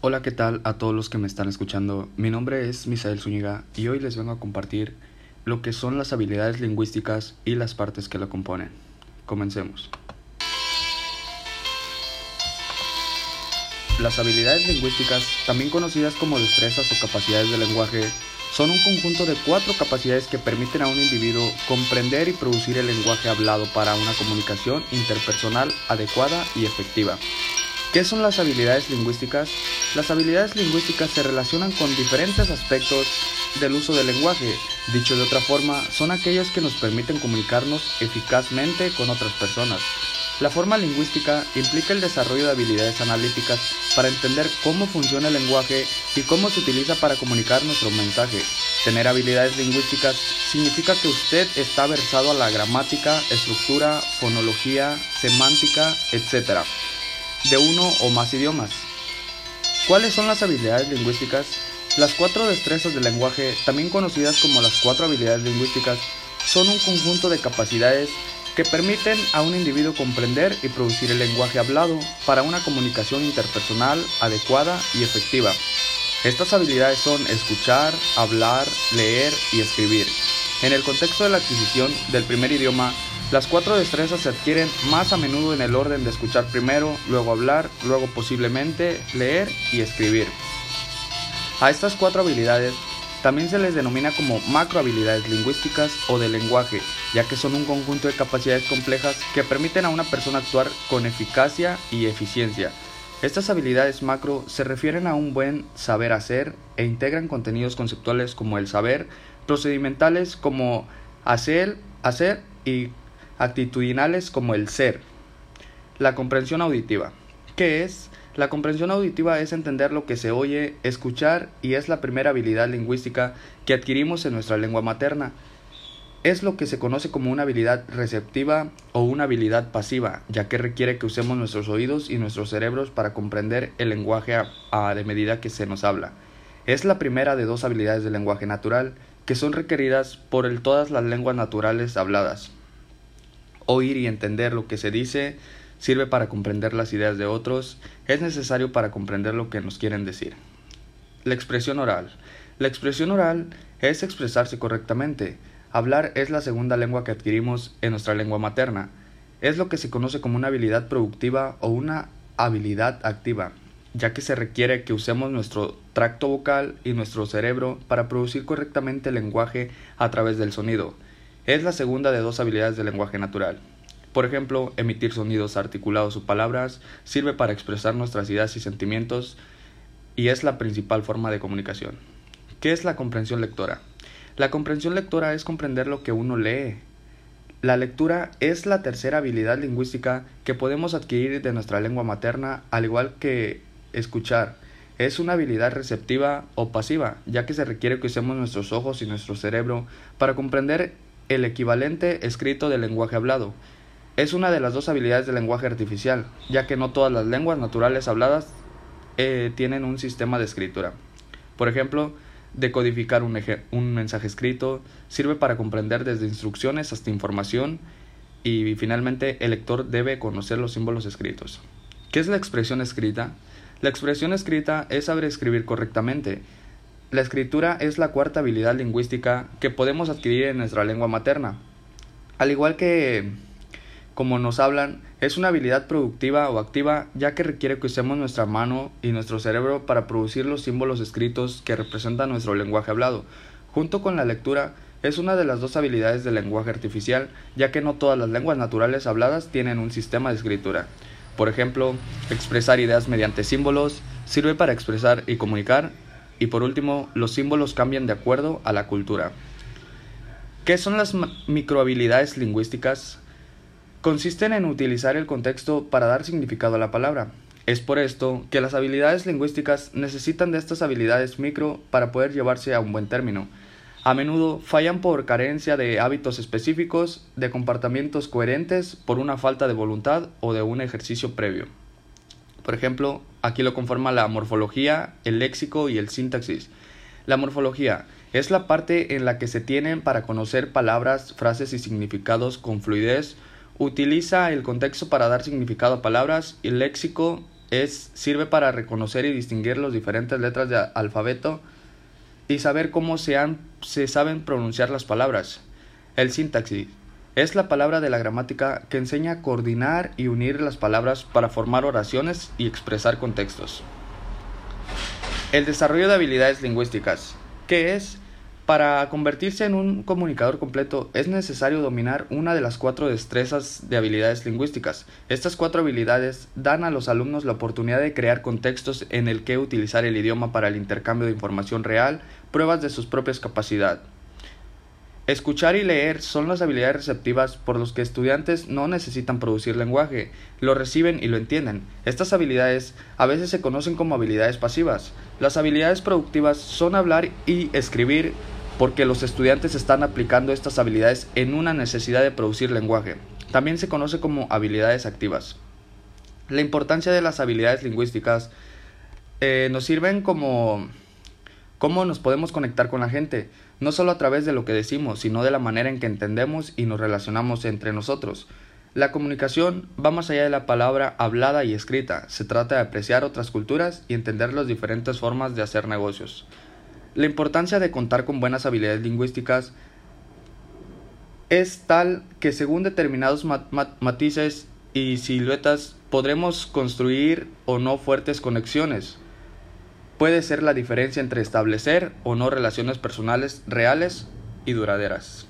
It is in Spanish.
Hola, ¿qué tal a todos los que me están escuchando? Mi nombre es Misael Zúñiga y hoy les vengo a compartir lo que son las habilidades lingüísticas y las partes que lo componen. Comencemos. Las habilidades lingüísticas, también conocidas como destrezas o capacidades de lenguaje, son un conjunto de cuatro capacidades que permiten a un individuo comprender y producir el lenguaje hablado para una comunicación interpersonal adecuada y efectiva. ¿Qué son las habilidades lingüísticas? Las habilidades lingüísticas se relacionan con diferentes aspectos del uso del lenguaje. Dicho de otra forma, son aquellas que nos permiten comunicarnos eficazmente con otras personas. La forma lingüística implica el desarrollo de habilidades analíticas para entender cómo funciona el lenguaje y cómo se utiliza para comunicar nuestro mensaje. Tener habilidades lingüísticas significa que usted está versado a la gramática, estructura, fonología, semántica, etc de uno o más idiomas. ¿Cuáles son las habilidades lingüísticas? Las cuatro destrezas del lenguaje, también conocidas como las cuatro habilidades lingüísticas, son un conjunto de capacidades que permiten a un individuo comprender y producir el lenguaje hablado para una comunicación interpersonal adecuada y efectiva. Estas habilidades son escuchar, hablar, leer y escribir. En el contexto de la adquisición del primer idioma, las cuatro destrezas se adquieren más a menudo en el orden de escuchar primero, luego hablar, luego posiblemente leer y escribir. A estas cuatro habilidades también se les denomina como macro habilidades lingüísticas o de lenguaje, ya que son un conjunto de capacidades complejas que permiten a una persona actuar con eficacia y eficiencia. Estas habilidades macro se refieren a un buen saber hacer e integran contenidos conceptuales como el saber, procedimentales como hacer, hacer y actitudinales como el ser. La comprensión auditiva. ¿Qué es? La comprensión auditiva es entender lo que se oye, escuchar y es la primera habilidad lingüística que adquirimos en nuestra lengua materna. Es lo que se conoce como una habilidad receptiva o una habilidad pasiva, ya que requiere que usemos nuestros oídos y nuestros cerebros para comprender el lenguaje a, de medida que se nos habla. Es la primera de dos habilidades del lenguaje natural que son requeridas por el todas las lenguas naturales habladas. Oír y entender lo que se dice sirve para comprender las ideas de otros, es necesario para comprender lo que nos quieren decir. La expresión oral. La expresión oral es expresarse correctamente. Hablar es la segunda lengua que adquirimos en nuestra lengua materna. Es lo que se conoce como una habilidad productiva o una habilidad activa, ya que se requiere que usemos nuestro tracto vocal y nuestro cerebro para producir correctamente el lenguaje a través del sonido. Es la segunda de dos habilidades del lenguaje natural. Por ejemplo, emitir sonidos articulados o palabras sirve para expresar nuestras ideas y sentimientos y es la principal forma de comunicación. ¿Qué es la comprensión lectora? La comprensión lectora es comprender lo que uno lee. La lectura es la tercera habilidad lingüística que podemos adquirir de nuestra lengua materna, al igual que escuchar. Es una habilidad receptiva o pasiva, ya que se requiere que usemos nuestros ojos y nuestro cerebro para comprender el equivalente escrito del lenguaje hablado. Es una de las dos habilidades del lenguaje artificial, ya que no todas las lenguas naturales habladas eh, tienen un sistema de escritura. Por ejemplo, decodificar un, un mensaje escrito sirve para comprender desde instrucciones hasta información y finalmente el lector debe conocer los símbolos escritos. ¿Qué es la expresión escrita? La expresión escrita es saber escribir correctamente la escritura es la cuarta habilidad lingüística que podemos adquirir en nuestra lengua materna. Al igual que como nos hablan, es una habilidad productiva o activa ya que requiere que usemos nuestra mano y nuestro cerebro para producir los símbolos escritos que representan nuestro lenguaje hablado. Junto con la lectura, es una de las dos habilidades del lenguaje artificial, ya que no todas las lenguas naturales habladas tienen un sistema de escritura. Por ejemplo, expresar ideas mediante símbolos sirve para expresar y comunicar y por último, los símbolos cambian de acuerdo a la cultura. ¿Qué son las microhabilidades lingüísticas? Consisten en utilizar el contexto para dar significado a la palabra. Es por esto que las habilidades lingüísticas necesitan de estas habilidades micro para poder llevarse a un buen término. A menudo fallan por carencia de hábitos específicos, de comportamientos coherentes, por una falta de voluntad o de un ejercicio previo. Por ejemplo, aquí lo conforma la morfología, el léxico y el sintaxis. La morfología es la parte en la que se tienen para conocer palabras, frases y significados con fluidez. Utiliza el contexto para dar significado a palabras y el léxico es, sirve para reconocer y distinguir las diferentes letras de alfabeto y saber cómo se, han, se saben pronunciar las palabras. El sintaxis es la palabra de la gramática que enseña a coordinar y unir las palabras para formar oraciones y expresar contextos. El desarrollo de habilidades lingüísticas. ¿Qué es? Para convertirse en un comunicador completo es necesario dominar una de las cuatro destrezas de habilidades lingüísticas. Estas cuatro habilidades dan a los alumnos la oportunidad de crear contextos en el que utilizar el idioma para el intercambio de información real, pruebas de sus propias capacidades. Escuchar y leer son las habilidades receptivas por los que estudiantes no necesitan producir lenguaje, lo reciben y lo entienden. Estas habilidades a veces se conocen como habilidades pasivas. Las habilidades productivas son hablar y escribir porque los estudiantes están aplicando estas habilidades en una necesidad de producir lenguaje. También se conoce como habilidades activas. La importancia de las habilidades lingüísticas eh, nos sirven como cómo nos podemos conectar con la gente no solo a través de lo que decimos, sino de la manera en que entendemos y nos relacionamos entre nosotros. La comunicación va más allá de la palabra hablada y escrita, se trata de apreciar otras culturas y entender las diferentes formas de hacer negocios. La importancia de contar con buenas habilidades lingüísticas es tal que según determinados matices y siluetas podremos construir o no fuertes conexiones, puede ser la diferencia entre establecer o no relaciones personales reales y duraderas.